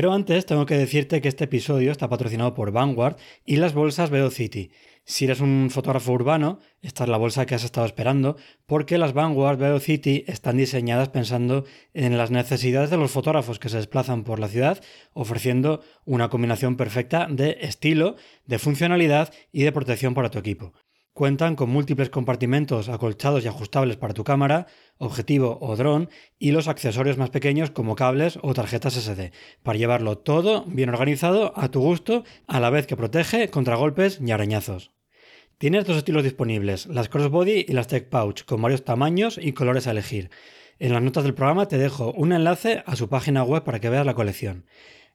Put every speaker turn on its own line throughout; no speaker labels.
Pero antes tengo que decirte que este episodio está patrocinado por Vanguard y las bolsas Velocity. Si eres un fotógrafo urbano, esta es la bolsa que has estado esperando, porque las Vanguard Velocity están diseñadas pensando en las necesidades de los fotógrafos que se desplazan por la ciudad, ofreciendo una combinación perfecta de estilo, de funcionalidad y de protección para tu equipo. Cuentan con múltiples compartimentos acolchados y ajustables para tu cámara, objetivo o dron y los accesorios más pequeños como cables o tarjetas SD, para llevarlo todo bien organizado a tu gusto a la vez que protege contra golpes y arañazos. Tienes dos estilos disponibles, las crossbody y las tech pouch, con varios tamaños y colores a elegir. En las notas del programa te dejo un enlace a su página web para que veas la colección.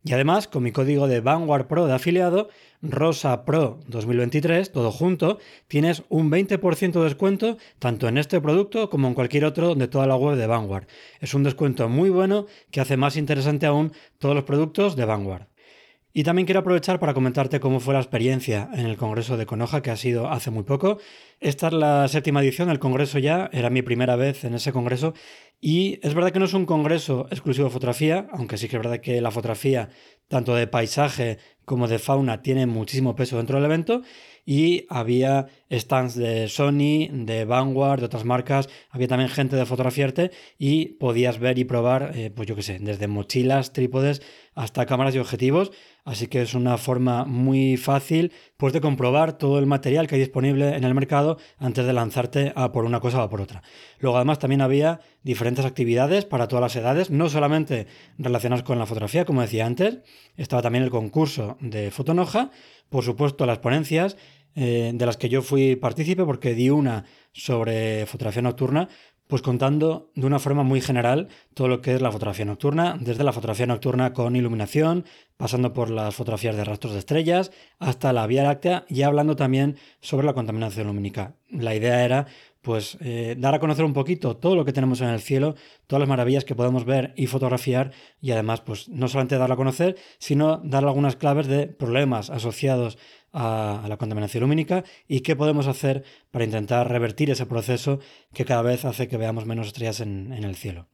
Y además, con mi código de Vanguard Pro de afiliado, Rosa Pro 2023, todo junto, tienes un 20% de descuento tanto en este producto como en cualquier otro de toda la web de Vanguard. Es un descuento muy bueno que hace más interesante aún todos los productos de Vanguard. Y también quiero aprovechar para comentarte cómo fue la experiencia en el Congreso de Conoja, que ha sido hace muy poco. Esta es la séptima edición del Congreso ya, era mi primera vez en ese Congreso. Y es verdad que no es un Congreso exclusivo de fotografía, aunque sí que es verdad que la fotografía, tanto de paisaje como de fauna, tiene muchísimo peso dentro del evento. Y había stands de Sony, de Vanguard, de otras marcas, había también gente de fotografiarte y podías ver y probar, eh, pues yo qué sé, desde mochilas, trípodes hasta cámaras y objetivos. Así que es una forma muy fácil pues, de comprobar todo el material que hay disponible en el mercado antes de lanzarte a por una cosa o por otra. Luego además también había diferentes actividades para todas las edades, no solamente relacionadas con la fotografía, como decía antes, estaba también el concurso de Fotonoja, por supuesto las ponencias eh, de las que yo fui partícipe porque di una sobre fotografía nocturna, pues contando de una forma muy general todo lo que es la fotografía nocturna, desde la fotografía nocturna con iluminación, pasando por las fotografías de rastros de estrellas, hasta la Vía Láctea y hablando también sobre la contaminación lumínica. La idea era pues eh, dar a conocer un poquito todo lo que tenemos en el cielo, todas las maravillas que podemos ver y fotografiar y además pues no solamente darlo a conocer, sino dar algunas claves de problemas asociados a, la contaminación lumínica y qué podemos hacer para intentar revertir ese proceso que cada vez hace que veamos menos estrellas en, en el cielo.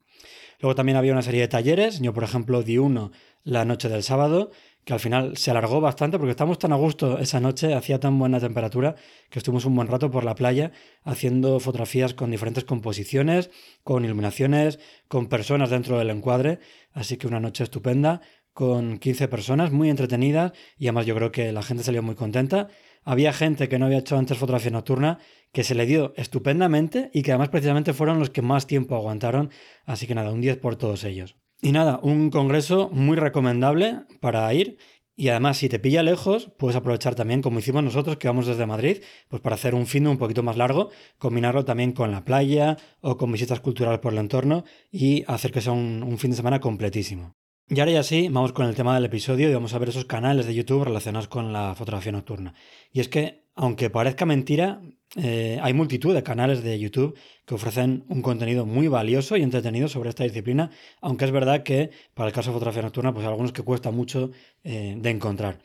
Luego también había una serie de talleres, yo por ejemplo di uno la noche del sábado, que al final se alargó bastante porque estábamos tan a gusto esa noche, hacía tan buena temperatura que estuvimos un buen rato por la playa haciendo fotografías con diferentes composiciones, con iluminaciones, con personas dentro del encuadre, así que una noche estupenda con 15 personas, muy entretenidas y además yo creo que la gente salió muy contenta. Había gente que no había hecho antes fotografía nocturna que se le dio estupendamente y que además precisamente fueron los que más tiempo aguantaron, así que nada, un 10 por todos ellos. Y nada, un congreso muy recomendable para ir y además, si te pilla lejos, puedes aprovechar también, como hicimos nosotros, que vamos desde Madrid, pues para hacer un fin de un poquito más largo, combinarlo también con la playa o con visitas culturales por el entorno y hacer que sea un, un fin de semana completísimo. Y ahora ya sí, vamos con el tema del episodio y vamos a ver esos canales de YouTube relacionados con la fotografía nocturna. Y es que, aunque parezca mentira, eh, hay multitud de canales de YouTube que ofrecen un contenido muy valioso y entretenido sobre esta disciplina, aunque es verdad que para el caso de fotografía nocturna, pues hay algunos que cuesta mucho eh, de encontrar.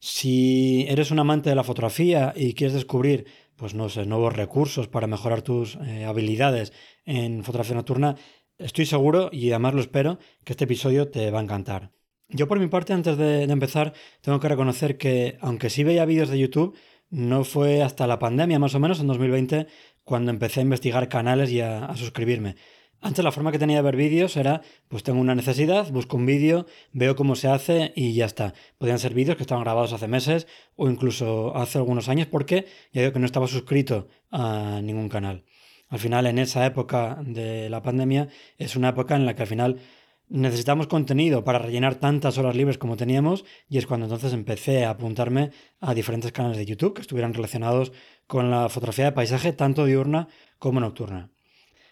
Si eres un amante de la fotografía y quieres descubrir, pues no sé, nuevos recursos para mejorar tus eh, habilidades en fotografía nocturna, Estoy seguro, y además lo espero, que este episodio te va a encantar. Yo por mi parte, antes de, empezar, tengo que reconocer que, aunque sí veía vídeos de YouTube, no fue hasta la pandemia, más o menos, en 2020, cuando empecé a investigar canales y a, suscribirme. Antes la forma que tenía de ver vídeos era, pues tengo una necesidad, busco un vídeo, veo cómo se hace y ya está. Podían ser vídeos que estaban grabados hace meses o incluso hace algunos años porque ya digo que no estaba suscrito a ningún canal. Al final, en esa época de la pandemia, es una época en la que al final necesitamos contenido para rellenar tantas horas libres como teníamos y es cuando entonces empecé a apuntarme a diferentes canales de YouTube que estuvieran relacionados con la fotografía de paisaje tanto diurna como nocturna.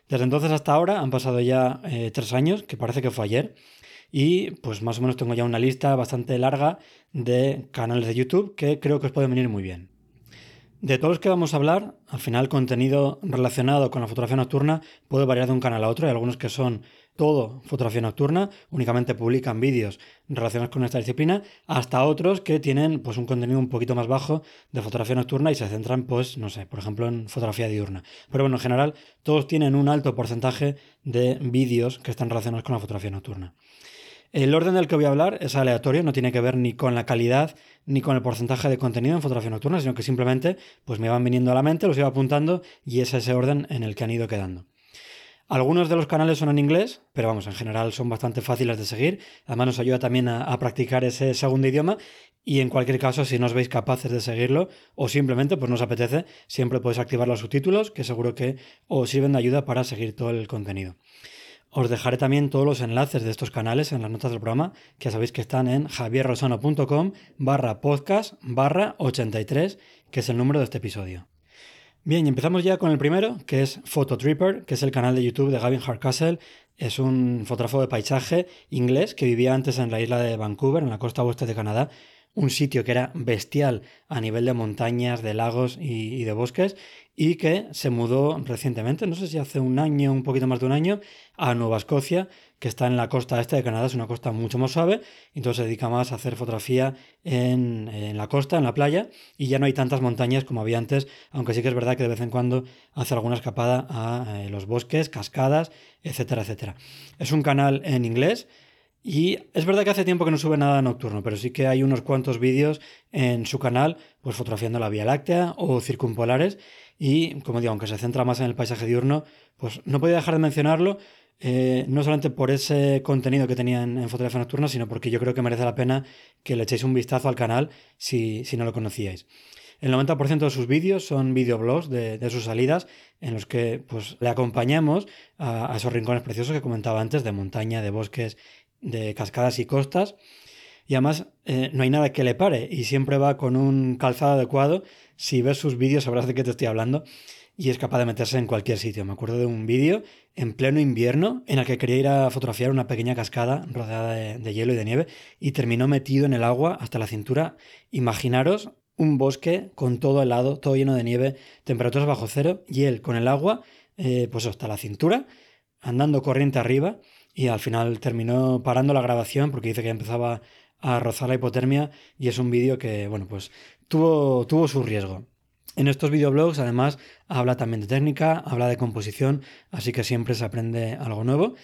Desde entonces hasta ahora han pasado ya eh, tres años, que parece que fue ayer, y pues más o menos tengo ya una lista bastante larga de canales de YouTube que creo que os pueden venir muy bien. De todos los que vamos a hablar, al final contenido relacionado con la fotografía nocturna puede variar de un canal a otro. Hay algunos que son todo fotografía nocturna, únicamente publican vídeos relacionados con esta disciplina, hasta otros que tienen pues un contenido un poquito más bajo de fotografía nocturna y se centran pues no sé, por ejemplo en fotografía diurna. Pero bueno, en general todos tienen un alto porcentaje de vídeos que están relacionados con la fotografía nocturna. El orden del que voy a hablar es aleatorio, no tiene que ver ni con la calidad ni con el porcentaje de contenido en fotografía nocturna, sino que simplemente pues me van viniendo a la mente, los iba apuntando y es ese orden en el que han ido quedando. Algunos de los canales son en inglés, pero vamos, en general son bastante fáciles de seguir. Además nos ayuda también a, practicar ese segundo idioma y en cualquier caso, si no os veis capaces de seguirlo o simplemente pues nos apetece, siempre podéis activar los subtítulos que seguro que os sirven de ayuda para seguir todo el contenido. Os dejaré también todos los enlaces de estos canales en las notas del programa, que sabéis que están en javierrosano.com barra podcast barra 83, que es el número de este episodio. Bien, y empezamos ya con el primero, que es Phototripper, que es el canal de YouTube de Gavin Hardcastle. Es un fotógrafo de paisaje inglés que vivía antes en la isla de Vancouver, en la costa oeste de Canadá, un sitio que era bestial a nivel de montañas, de lagos y, de bosques, y que se mudó recientemente, no sé si hace un año, un poquito más de un año, a Nueva Escocia, que está en la costa este de Canadá, es una costa mucho más suave, entonces se dedica más a hacer fotografía en, la costa, en la playa, y ya no hay tantas montañas como había antes, aunque sí que es verdad que de vez en cuando hace alguna escapada a eh, los bosques, cascadas, etcétera, etcétera. Es un canal en inglés, y es verdad que hace tiempo que no sube nada nocturno, pero sí que hay unos cuantos vídeos en su canal, pues fotografiando la Vía Láctea o circumpolares. Y como digo, aunque se centra más en el paisaje diurno, pues no podía dejar de mencionarlo, eh, no solamente por ese contenido que tenía en, fotografía nocturna, sino porque yo creo que merece la pena que le echéis un vistazo al canal si, no lo conocíais. El 90% de sus vídeos son videoblogs de, de, sus salidas en los que pues, le acompañamos a, a, esos rincones preciosos que comentaba antes, de montaña, de bosques de cascadas y costas. Y además eh, no hay nada que le pare y siempre va con un calzado adecuado. Si ves sus vídeos sabrás de qué te estoy hablando y es capaz de meterse en cualquier sitio. Me acuerdo de un vídeo en pleno invierno en el que quería ir a fotografiar una pequeña cascada rodeada de, hielo y de nieve y terminó metido en el agua hasta la cintura. Imaginaros un bosque con todo helado, todo lleno de nieve, temperaturas bajo cero y él con el agua eh, pues hasta la cintura, andando corriente arriba y al final terminó parando la grabación porque dice que empezaba a rozar la hipotermia y es un vídeo que, bueno, pues tuvo, tuvo su riesgo. En estos videoblogs además habla también de técnica, habla de composición, así que siempre se aprende algo nuevo.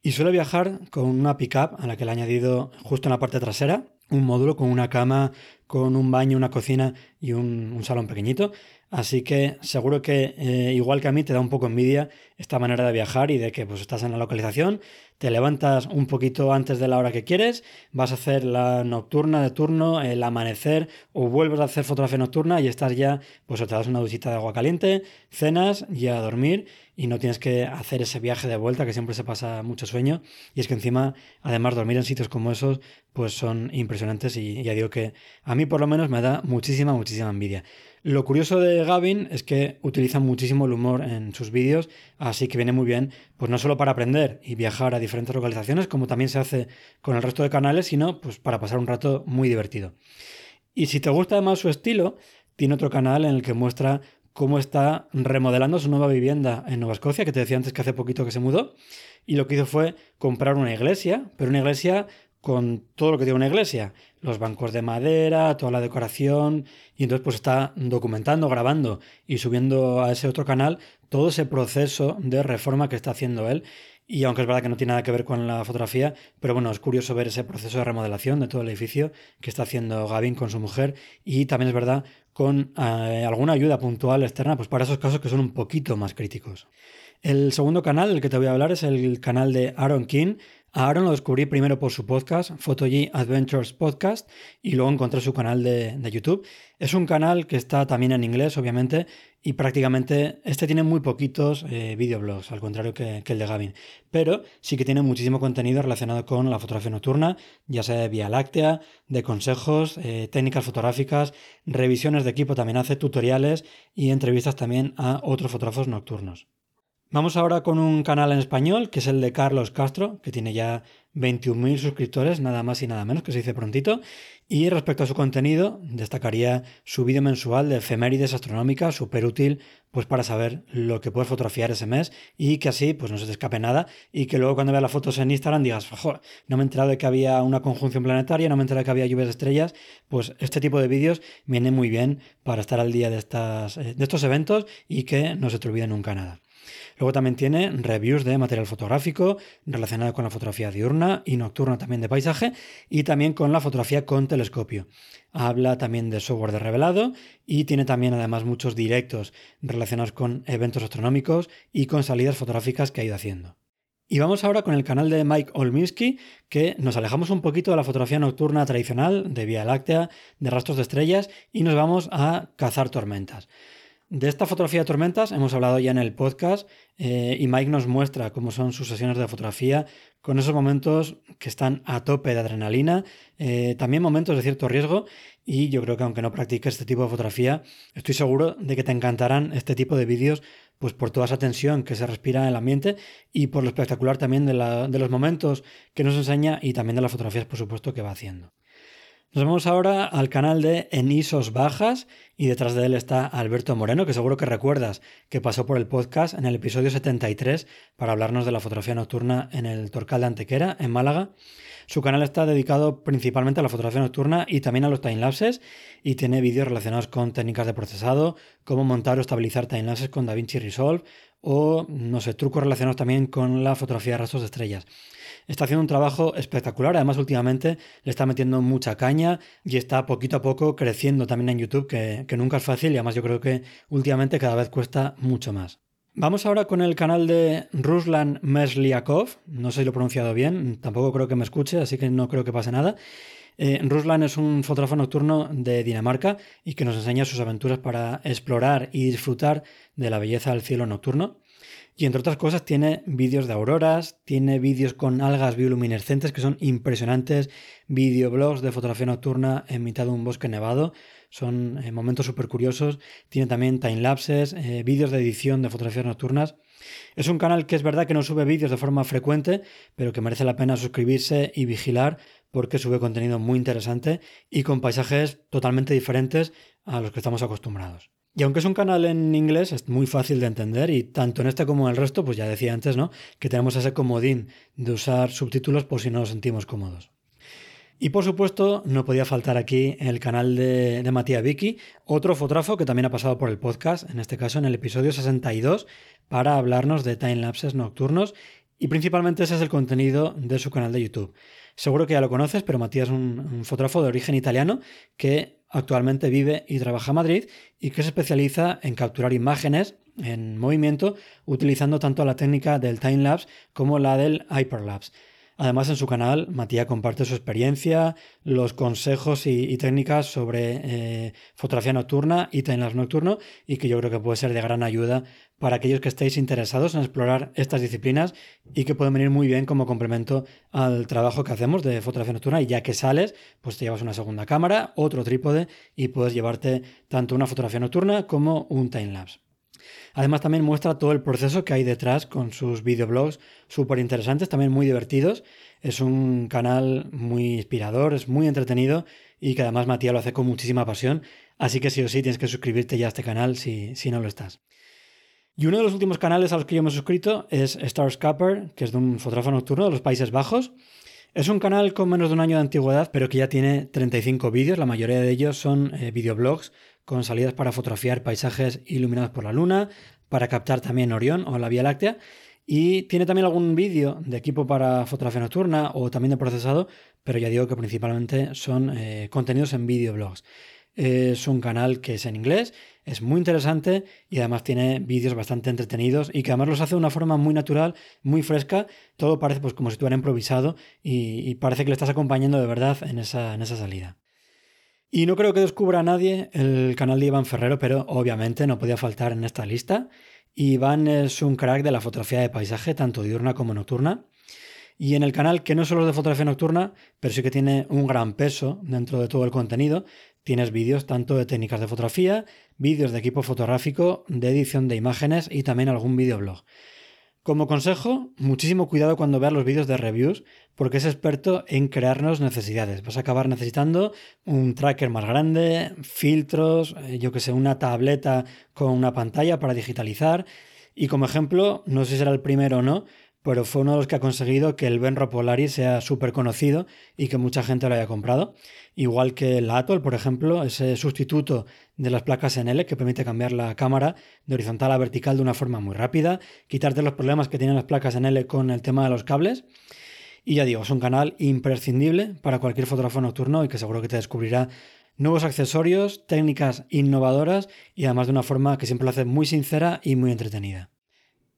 Y suele viajar con una pickup a la que le ha añadido justo en la parte trasera un módulo con una cama, con un baño, una cocina y un, un salón pequeñito. Así que seguro que eh, igual que a mí te da un poco envidia esta manera de viajar y de que pues estás en la localización, te levantas un poquito antes de la hora que quieres, vas a hacer la nocturna de turno, el amanecer o vuelves a hacer fotografía nocturna y estás ya, pues o te das una duchita de agua caliente, cenas y a dormir y no tienes que hacer ese viaje de vuelta que siempre se pasa mucho sueño y es que encima además dormir en sitios como esos pues son impresionantes y ya digo que a mí por lo menos me da muchísima, muchísima envidia. Lo curioso de Gavin es que utiliza muchísimo el humor en sus vídeos, así que viene muy bien, pues no solo para aprender y viajar a diferentes localizaciones, como también se hace con el resto de canales, sino pues para pasar un rato muy divertido. Y si te gusta además su estilo, tiene otro canal en el que muestra cómo está remodelando su nueva vivienda en Nueva Escocia, que te decía antes que hace poquito que se mudó, y lo que hizo fue comprar una iglesia, pero una iglesia con todo lo que tiene una iglesia, los bancos de madera, toda la decoración, y entonces pues está documentando, grabando y subiendo a ese otro canal todo ese proceso de reforma que está haciendo él. Y aunque es verdad que no tiene nada que ver con la fotografía, pero bueno, es curioso ver ese proceso de remodelación de todo el edificio que está haciendo Gavin con su mujer y también es verdad con eh, alguna ayuda puntual externa pues para esos casos que son un poquito más críticos. El segundo canal del que te voy a hablar es el canal de Aaron King. Aaron lo descubrí primero por su podcast, Photogy Adventures Podcast, y luego encontré su canal de, YouTube. Es un canal que está también en inglés, obviamente, y prácticamente este tiene muy poquitos eh, videoblogs, al contrario que, que, el de Gavin. Pero sí que tiene muchísimo contenido relacionado con la fotografía nocturna, ya sea de Vía Láctea, de consejos, eh, técnicas fotográficas, revisiones de equipo, también hace tutoriales y entrevistas también a otros fotógrafos nocturnos. Vamos ahora con un canal en español, que es el de Carlos Castro, que tiene ya 21.000 suscriptores, nada más y nada menos, que se dice prontito. Y respecto a su contenido, destacaría su vídeo mensual de efemérides astronómicas, súper útil pues para saber lo que puedes fotografiar ese mes y que así pues no se te escape nada y que luego cuando veas las fotos en Instagram digas, no me he enterado de que había una conjunción planetaria, no me he enterado de que había lluvias de estrellas, pues este tipo de vídeos viene muy bien para estar al día de, estas, de estos eventos y que no se te olvide nunca nada. Luego también tiene reviews de material fotográfico relacionado con la fotografía diurna y nocturna también de paisaje y también con la fotografía con telescopio. Habla también de software de revelado y tiene también además muchos directos relacionados con eventos astronómicos y con salidas fotográficas que ha ido haciendo. Y vamos ahora con el canal de Mike Olminsky, que nos alejamos un poquito de la fotografía nocturna tradicional, de Vía Láctea, de rastros de estrellas, y nos vamos a cazar tormentas. De esta fotografía de tormentas hemos hablado ya en el podcast eh, y Mike nos muestra cómo son sus sesiones de fotografía con esos momentos que están a tope de adrenalina, eh, también momentos de cierto riesgo y yo creo que aunque no practiques este tipo de fotografía, estoy seguro de que te encantarán este tipo de vídeos pues por toda esa tensión que se respira en el ambiente y por lo espectacular también de, de los momentos que nos enseña y también de las fotografías por supuesto que va haciendo. Nos vamos ahora al canal de Enisos Bajas y detrás de él está Alberto Moreno, que seguro que recuerdas que pasó por el podcast en el episodio 73 para hablarnos de la fotografía nocturna en el Torcal de Antequera, en Málaga. Su canal está dedicado principalmente a la fotografía nocturna y también a los timelapses y tiene vídeos relacionados con técnicas de procesado, cómo montar o estabilizar timelapses con DaVinci Resolve o, no sé, trucos relacionados también con la fotografía de rastros de estrellas. Está haciendo un trabajo espectacular, además últimamente le está metiendo mucha caña y está poquito a poco creciendo también en YouTube, que, nunca es fácil y además yo creo que últimamente cada vez cuesta mucho más. Vamos ahora con el canal de Ruslan Mesliakov, no sé si lo he pronunciado bien, tampoco creo que me escuche, así que no creo que pase nada. Eh, Ruslan es un fotógrafo nocturno de Dinamarca y que nos enseña sus aventuras para explorar y disfrutar de la belleza del cielo nocturno. Y entre otras cosas tiene vídeos de auroras, tiene vídeos con algas bioluminescentes que son impresionantes, videoblogs de fotografía nocturna en mitad de un bosque nevado, son eh, momentos súper curiosos, tiene también timelapses, eh, vídeos de edición de fotografías nocturnas. Es un canal que es verdad que no sube vídeos de forma frecuente, pero que merece la pena suscribirse y vigilar porque sube contenido muy interesante y con paisajes totalmente diferentes a los que estamos acostumbrados. Y aunque es un canal en inglés, es muy fácil de entender y tanto en este como en el resto, pues ya decía antes, ¿no? Que tenemos ese comodín de usar subtítulos por si no nos sentimos cómodos. Y por supuesto, no podía faltar aquí el canal de, de Matías Vicky, otro fotógrafo que también ha pasado por el podcast, en este caso en el episodio 62, para hablarnos de timelapses nocturnos y principalmente ese es el contenido de su canal de YouTube. Seguro que ya lo conoces, pero Matías es un, un fotógrafo de origen italiano que actualmente vive y trabaja en Madrid y que se especializa en capturar imágenes en movimiento utilizando tanto la técnica del time-lapse como la del hyperlapse. Además, en su canal, Matías comparte su experiencia, los consejos y, técnicas sobre eh, fotografía nocturna y timelapse nocturno, y que yo creo que puede ser de gran ayuda para aquellos que estéis interesados en explorar estas disciplinas y que pueden venir muy bien como complemento al trabajo que hacemos de fotografía nocturna. Y ya que sales, pues te llevas una segunda cámara, otro trípode y puedes llevarte tanto una fotografía nocturna como un timelapse. Además también muestra todo el proceso que hay detrás con sus videoblogs súper interesantes, también muy divertidos. Es un canal muy inspirador, es muy entretenido y que además Matías lo hace con muchísima pasión. Así que sí o sí tienes que suscribirte ya a este canal si, si no lo estás. Y uno de los últimos canales a los que yo me he suscrito es Star Scupper, que es de un fotógrafo nocturno de los Países Bajos. Es un canal con menos de un año de antigüedad, pero que ya tiene 35 vídeos. La mayoría de ellos son eh, videoblogs con salidas para fotografiar paisajes iluminados por la luna, para captar también Orión o la Vía Láctea. Y tiene también algún vídeo de equipo para fotografía nocturna o también de procesado, pero ya digo que principalmente son eh, contenidos en videoblogs. Es un canal que es en inglés, es muy interesante y además tiene vídeos bastante entretenidos y que además los hace de una forma muy natural, muy fresca. Todo parece pues como si estuviera improvisado y, parece que le estás acompañando de verdad en esa, en esa salida. Y no creo que descubra a nadie el canal de Iván Ferrero, pero obviamente no podía faltar en esta lista. Iván es un crack de la fotografía de paisaje, tanto diurna como nocturna. Y en el canal, que no solo es de fotografía nocturna, pero sí que tiene un gran peso dentro de todo el contenido, tienes vídeos tanto de técnicas de fotografía, vídeos de equipo fotográfico, de edición de imágenes y también algún videoblog. Como consejo, muchísimo cuidado cuando veas los vídeos de reviews, porque es experto en crearnos necesidades. Vas a acabar necesitando un tracker más grande, filtros, eh, yo que sé, una tableta con una pantalla para digitalizar. Y como ejemplo, no sé si será el primero o no, pero fue uno de los que ha conseguido que el Benro Polaris sea súper conocido y que mucha gente lo haya comprado. Igual que el Atoll, por ejemplo, ese sustituto de las placas NL que permite cambiar la cámara de horizontal a vertical de una forma muy rápida, quitarte los problemas que tienen las placas NL con el tema de los cables. Y ya digo, es un canal imprescindible para cualquier fotógrafo nocturno y que seguro que te descubrirá nuevos accesorios, técnicas innovadoras y además de una forma que siempre lo hace muy sincera y muy entretenida.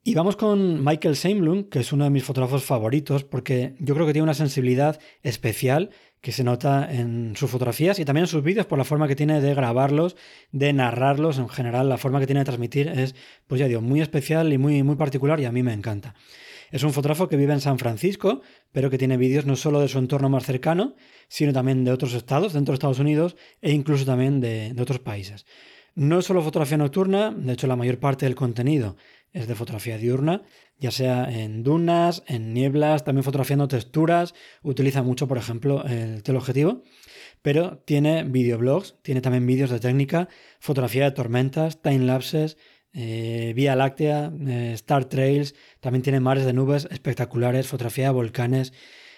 Y vamos con Michael Seimlund, que es uno de mis fotógrafos favoritos, porque yo creo que tiene una sensibilidad especial que se nota en sus fotografías y también en sus vídeos por la forma que tiene de grabarlos, de narrarlos, en general la forma que tiene de transmitir es, pues ya digo, muy especial y muy, muy particular y a mí me encanta. Es un fotógrafo que vive en San Francisco, pero que tiene vídeos no solo de su entorno más cercano, sino también de otros estados, dentro de Estados Unidos e incluso también de, de otros países. No es solo fotografía nocturna, de hecho la mayor parte del contenido es de fotografía diurna, ya sea en dunas, en nieblas, también fotografiando texturas, utiliza mucho, por ejemplo, el teleobjetivo, pero tiene videoblogs, tiene también vídeos de técnica, fotografía de tormentas, timelapses, eh, Vía Láctea, eh, Star Trails, también tiene mares de nubes espectaculares, fotografía de volcanes.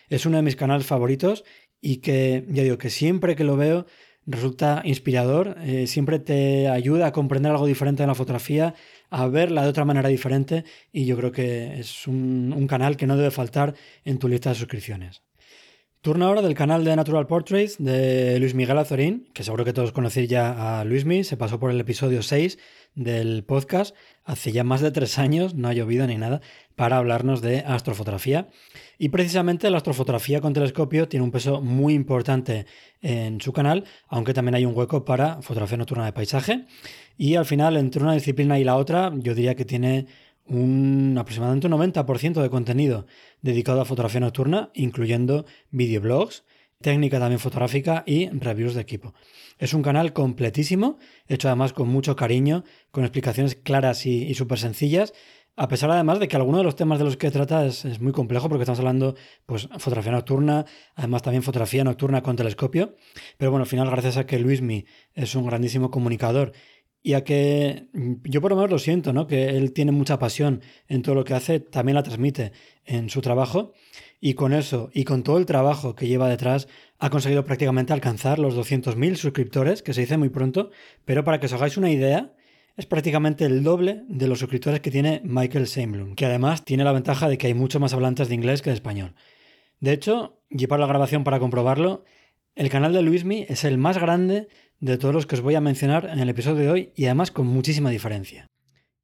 Es uno de mis canales favoritos y que, ya digo, que siempre que lo veo resulta inspirador, eh, siempre te ayuda a comprender algo diferente de la fotografía, a verla de otra manera diferente y yo creo que es un, un canal que no debe faltar en tu lista de suscripciones. Turno ahora del canal de Natural Portraits de Luis Miguel Azorín, que seguro que todos conocéis ya a Luismi, se pasó por el episodio 6 del podcast hace ya más de tres años, no ha llovido ni nada, para hablarnos de astrofotografía. Y precisamente la astrofotografía con telescopio tiene un peso muy importante en su canal, aunque también hay un hueco para fotografía nocturna de paisaje. Y al final, entre una disciplina y la otra, yo diría que tiene un aproximadamente un 90% de contenido dedicado a fotografía nocturna, incluyendo videoblogs, técnica también fotográfica y reviews de equipo. Es un canal completísimo, hecho además con mucho cariño, con explicaciones claras y, súper sencillas, a pesar además de que alguno de los temas de los que trata es, muy complejo, porque estamos hablando pues fotografía nocturna, además también fotografía nocturna con telescopio, pero bueno, al final gracias a que Luismi es un grandísimo comunicador y a que mm, yo por lo menos lo siento, ¿no? Que él tiene mucha pasión en todo lo que hace, también la transmite en su trabajo y con eso y con todo el trabajo que lleva detrás ha conseguido prácticamente alcanzar los 200.000 suscriptores, que se dice muy pronto, pero para que os hagáis una idea, es prácticamente el doble de los suscriptores que tiene Michael Seimblum, que además tiene la ventaja de que hay muchos más hablantes de inglés que de español. De hecho, llevar la grabación para comprobarlo, el canal de Luismi es el más grande de todos los que os voy a mencionar en el episodio de hoy y además con muchísima diferencia.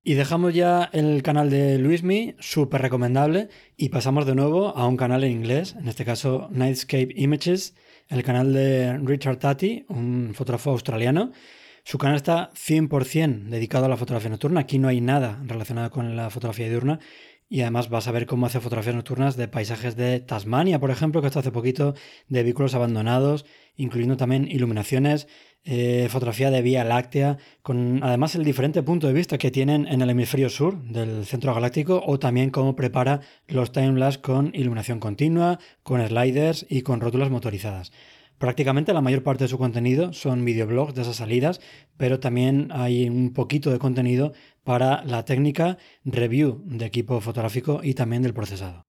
Y dejamos ya el canal de Luismi, súper recomendable, y pasamos de nuevo a un canal en inglés, en este caso Nightscape Images, el canal de Richard Tati, un fotógrafo australiano. Su canal está 100% dedicado a la fotografía nocturna, aquí no hay nada relacionado con la fotografía diurna, y además vas a ver cómo hace fotografías nocturnas de paisajes de Tasmania, por ejemplo, que hasta hace poquito, de vehículos abandonados, incluyendo también iluminaciones eh, fotografía de Vía Láctea, con además el diferente punto de vista que tienen en el hemisferio sur del centro galáctico o también cómo prepara los timelapse con iluminación continua, con sliders y con rótulas motorizadas. Prácticamente la mayor parte de su contenido son videoblogs de esas salidas, pero también hay un poquito de contenido para la técnica review de equipo fotográfico y también del procesado.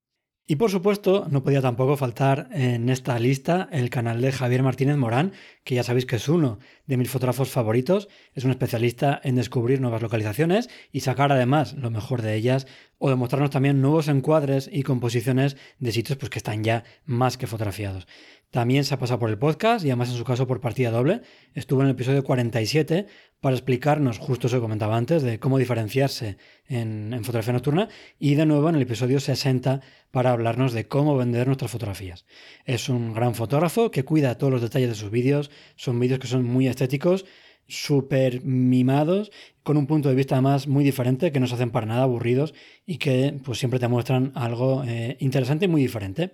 Y por supuesto, no podía tampoco faltar en esta lista el canal de Javier Martínez Morán, que ya sabéis que es uno de mis fotógrafos favoritos, es un especialista en descubrir nuevas localizaciones y sacar además lo mejor de ellas o demostrarnos también nuevos encuadres y composiciones de sitios pues, que están ya más que fotografiados. También se ha pasado por el podcast y además en su caso por partida doble. Estuvo en el episodio 47 para explicarnos, justo eso que comentaba antes, de cómo diferenciarse en, fotografía nocturna y de nuevo en el episodio 60 para hablarnos de cómo vender nuestras fotografías. Es un gran fotógrafo que cuida todos los detalles de sus vídeos, son vídeos que son muy estéticos, súper mimados, con un punto de vista además muy diferente, que no se hacen para nada aburridos y que pues siempre te muestran algo eh, interesante y muy diferente.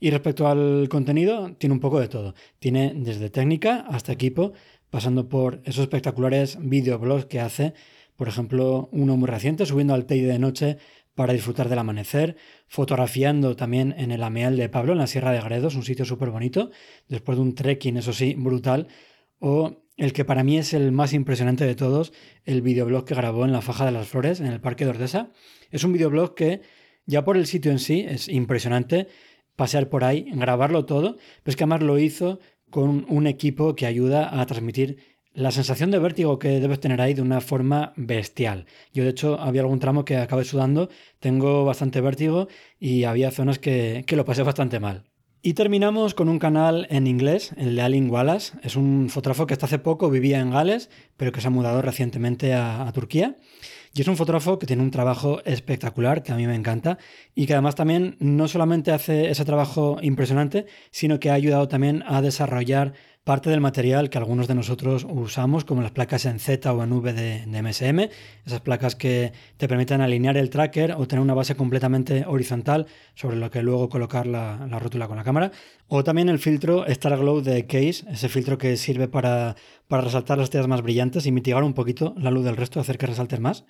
Y respecto al contenido, tiene un poco de todo. Tiene desde técnica hasta equipo, pasando por esos espectaculares videoblogs que hace, por ejemplo, uno muy reciente, subiendo al Teide de noche para disfrutar del amanecer, fotografiando también en el Ameal de Pablo, en la Sierra de Gredos, un sitio súper bonito, después de un trekking, eso sí, brutal, o el que para mí es el más impresionante de todos, el videoblog que grabó en la Faja de las Flores, en el Parque de Ordesa. Es un videoblog que, ya por el sitio en sí, es impresionante pasear por ahí, grabarlo todo, pero es que además lo hizo con un equipo que ayuda a transmitir la sensación de vértigo que debes tener ahí de una forma bestial. Yo de hecho había algún tramo que acabé sudando, tengo bastante vértigo y había zonas que, que lo pasé bastante mal. Y terminamos con un canal en inglés, el de Alin Wallace. Es un fotógrafo que hasta hace poco vivía en Gales, pero que se ha mudado recientemente a, a Turquía. Y es un fotógrafo que tiene un trabajo espectacular, que a mí me encanta, y que además también no solamente hace ese trabajo impresionante, sino que ha ayudado también a desarrollar parte del material que algunos de nosotros usamos, como las placas en Z o en V de, MSM, esas placas que te permiten alinear el tracker o tener una base completamente horizontal sobre lo que luego colocar la, rótula con la cámara, o también el filtro Star Glow de Case, ese filtro que sirve para, para resaltar las estrellas más brillantes y mitigar un poquito la luz del resto, hacer que resaltes más.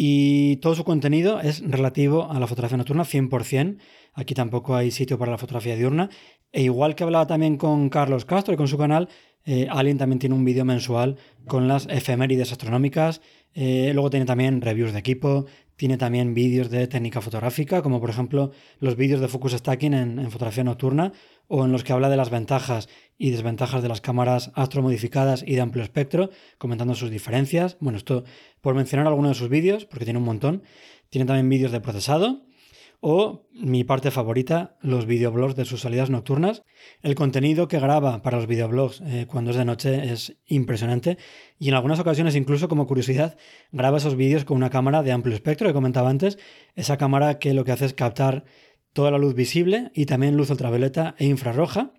Y todo su contenido es relativo a la fotografía nocturna 100%. Aquí tampoco hay sitio para la fotografía diurna. E igual que hablaba también con Carlos Castro y con su canal, eh, Alien también tiene un vídeo mensual con las efemérides astronómicas. Eh, luego tiene también reviews de equipo, tiene también vídeos de técnica fotográfica, como por ejemplo los vídeos de focus stacking en, fotografía nocturna, o en los que habla de las ventajas y desventajas de las cámaras astromodificadas y de amplio espectro, comentando sus diferencias. Bueno, esto por mencionar algunos de sus vídeos, porque tiene un montón. Tiene también vídeos de procesado, o mi parte favorita, los videoblogs de sus salidas nocturnas. El contenido que graba para los videoblogs eh, cuando es de noche es impresionante. Y en algunas ocasiones incluso como curiosidad graba esos vídeos con una cámara de amplio espectro que comentaba antes, esa cámara que lo que hace es captar toda la luz visible y también luz ultravioleta e infrarroja.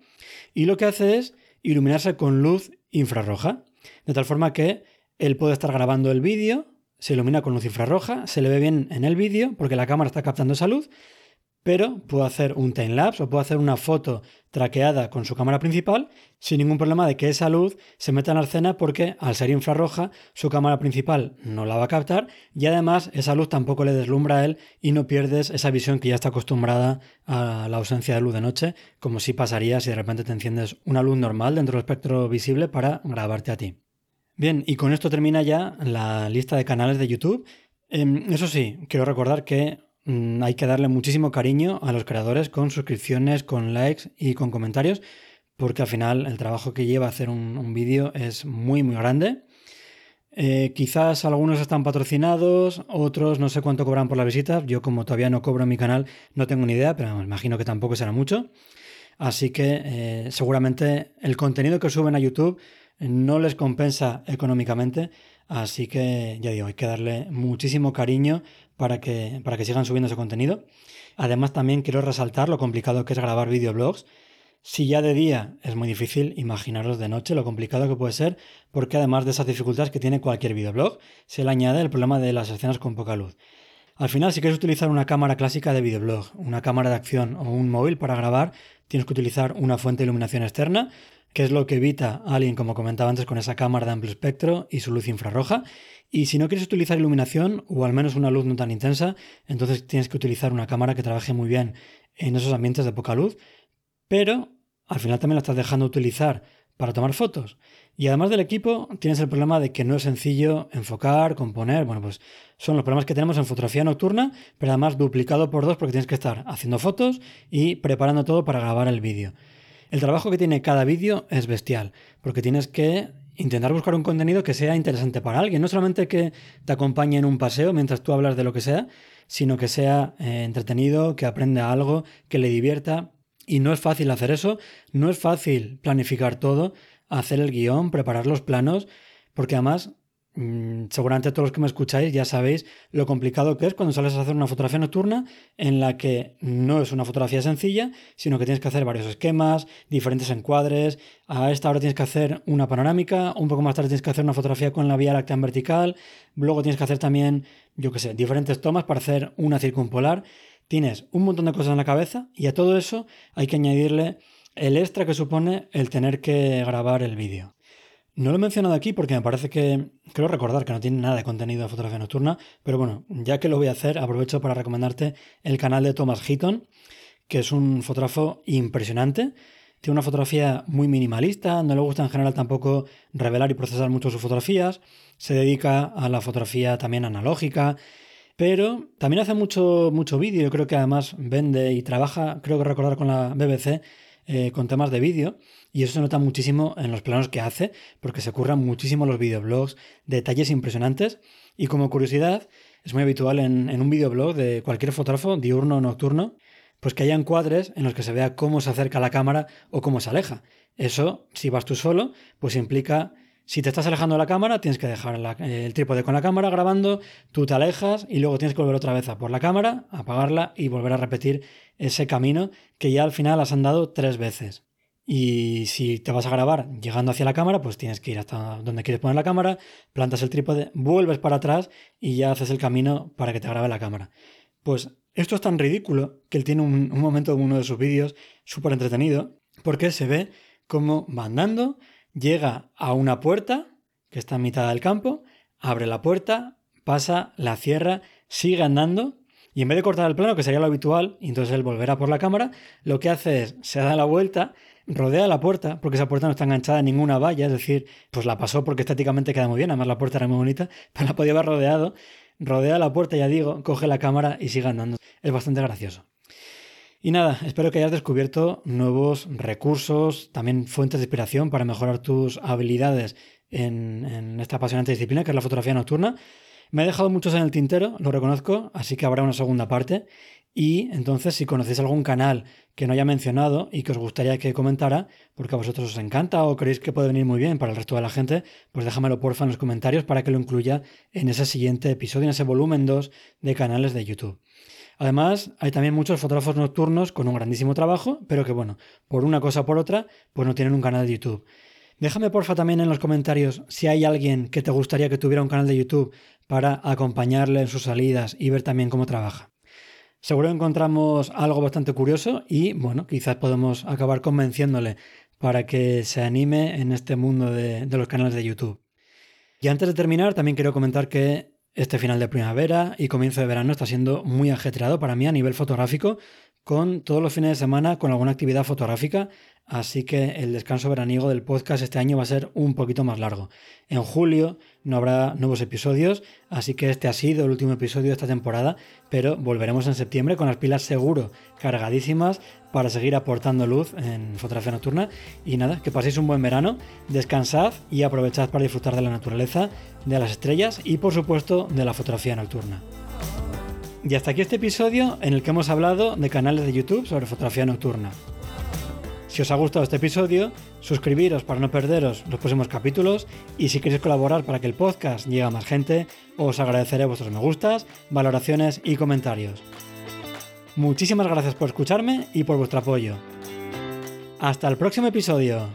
Y lo que hace es iluminarse con luz infrarroja, de tal forma que él puede estar grabando el vídeo se ilumina con luz infrarroja, se le ve bien en el vídeo porque la cámara está captando esa luz, pero puedo hacer un time-lapse o puedo hacer una foto traqueada con su cámara principal sin ningún problema de que esa luz se meta en la escena porque al ser infrarroja su cámara principal no la va a captar y además esa luz tampoco le deslumbra a él y no pierdes esa visión que ya está acostumbrada a la ausencia de luz de noche como si pasaría si de repente te enciendes una luz normal dentro del espectro visible para grabarte a ti. Bien, y con esto termina ya la lista de canales de YouTube. Em, eso sí, quiero recordar que mm, hay que darle muchísimo cariño a los creadores con suscripciones, con likes y con comentarios, porque al final el trabajo que lleva hacer un, vídeo es muy, muy grande. Eh, quizás algunos están patrocinados, otros no sé cuánto cobran por la visita. Yo como todavía no cobro en mi canal no tengo ni idea, pero me imagino que tampoco será mucho. Así que eh, seguramente el contenido que suben a YouTube no les compensa económicamente, así que ya digo, hay que darle muchísimo cariño para que, para que sigan subiendo ese contenido. Además también quiero resaltar lo complicado que es grabar videoblogs. Si ya de día es muy difícil, imaginaros de noche lo complicado que puede ser, porque además de esas dificultades que tiene cualquier videoblog, se le añade el problema de las escenas con poca luz. Al final, si quieres utilizar una cámara clásica de videoblog, una cámara de acción o un móvil para grabar, tienes que utilizar una fuente de iluminación externa, que es lo que evita alguien, como comentaba antes, con esa cámara de amplio espectro y su luz infrarroja. Y si no quieres utilizar iluminación, o al menos una luz no tan intensa, entonces tienes que utilizar una cámara que trabaje muy bien en esos ambientes de poca luz, pero al final también la estás dejando utilizar para tomar fotos. Y además del equipo, tienes el problema de que no es sencillo enfocar, componer. Bueno, pues son los problemas que tenemos en fotografía nocturna, pero además duplicado por dos porque tienes que estar haciendo fotos y preparando todo para grabar el vídeo. El trabajo que tiene cada vídeo es bestial, porque tienes que intentar buscar un contenido que sea interesante para alguien, no solamente que te acompañe en un paseo mientras tú hablas de lo que sea, sino que sea eh, entretenido, que aprenda algo, que le divierta. Y no es fácil hacer eso, no es fácil planificar todo, hacer el guion, preparar los planos, porque además seguramente todos los que me escucháis ya sabéis lo complicado que es cuando sales a hacer una fotografía nocturna en la que no es una fotografía sencilla, sino que tienes que hacer varios esquemas, diferentes encuadres. A esta hora tienes que hacer una panorámica, un poco más tarde tienes que hacer una fotografía con la vía láctea en vertical, luego tienes que hacer también, yo qué sé, diferentes tomas para hacer una circumpolar. Tienes un montón de cosas en la cabeza y a todo eso hay que añadirle el extra que supone el tener que grabar el vídeo. No lo he mencionado aquí porque me parece que, creo recordar que no tiene nada de contenido de fotografía nocturna, pero bueno, ya que lo voy a hacer, aprovecho para recomendarte el canal de Thomas Heaton, que es un fotógrafo impresionante. Tiene una fotografía muy minimalista, no le gusta en general tampoco revelar y procesar mucho sus fotografías, se dedica a la fotografía también analógica, pero también hace mucho, mucho vídeo, creo que además vende y trabaja, creo que recordar con la BBC, eh, con temas de vídeo. Y eso se nota muchísimo en los planos que hace, porque se curran muchísimo los videoblogs, detalles impresionantes. Y como curiosidad, es muy habitual en, un videoblog de cualquier fotógrafo, diurno o nocturno, pues que haya encuadres en los que se vea cómo se acerca la cámara o cómo se aleja. Eso, si vas tú solo, pues implica, si te estás alejando de la cámara, tienes que dejar el trípode con la cámara grabando, tú te alejas y luego tienes que volver otra vez a por la cámara, apagarla y volver a repetir ese camino que ya al final has andado tres veces. Y si te vas a grabar llegando hacia la cámara, pues tienes que ir hasta donde quieres poner la cámara, plantas el trípode, vuelves para atrás y ya haces el camino para que te grabe la cámara. Pues esto es tan ridículo que él tiene un, momento en uno de sus vídeos súper entretenido, porque se ve cómo va andando, llega a una puerta que está en mitad del campo, abre la puerta, pasa, la cierra, sigue andando y en vez de cortar el plano, que sería lo habitual, y entonces él volverá por la cámara, lo que hace es se da la vuelta rodea la puerta, porque esa puerta no está enganchada en ninguna valla, es decir, pues la pasó porque estéticamente queda muy bien, además la puerta era muy bonita, pero la podía haber rodeado, rodea la puerta, ya digo, coge la cámara y sigue andando. Es bastante gracioso. Y nada, espero que hayas descubierto nuevos recursos, también fuentes de inspiración para mejorar tus habilidades en, esta apasionante disciplina que es la fotografía nocturna. Me he dejado muchos en el tintero, lo reconozco, así que habrá una segunda parte. Y entonces, si conocéis algún canal que no haya mencionado y que os gustaría que comentara, porque a vosotros os encanta o creéis que puede venir muy bien para el resto de la gente, pues déjamelo porfa en los comentarios para que lo incluya en ese siguiente episodio, en ese volumen 2 de canales de YouTube. Además, hay también muchos fotógrafos nocturnos con un grandísimo trabajo, pero que bueno, por una cosa o por otra, pues no tienen un canal de YouTube. Déjame porfa también en los comentarios si hay alguien que te gustaría que tuviera un canal de YouTube para acompañarle en sus salidas y ver también cómo trabaja. Seguro encontramos algo bastante curioso y, bueno, quizás podemos acabar convenciéndole para que se anime en este mundo de, de los canales de YouTube. Y antes de terminar, también quiero comentar que este final de primavera y comienzo de verano está siendo muy ajetreado para mí a nivel fotográfico, con todos los fines de semana con alguna actividad fotográfica Así que el descanso veraniego del podcast este año va a ser un poquito más largo. En julio no habrá nuevos episodios, así que este ha sido el último episodio de esta temporada, pero volveremos en septiembre con las pilas seguro cargadísimas para seguir aportando luz en fotografía nocturna. Y nada, que paséis un buen verano, descansad y aprovechad para disfrutar de la naturaleza, de las estrellas y por supuesto de la fotografía nocturna. Y hasta aquí este episodio en el que hemos hablado de canales de YouTube sobre fotografía nocturna. Si os ha gustado este episodio, suscribiros para no perderos los próximos capítulos y si queréis colaborar para que el podcast llegue a más gente, os agradeceré vuestros me gustas, valoraciones y comentarios. Muchísimas gracias por escucharme y por vuestro apoyo. Hasta el próximo episodio.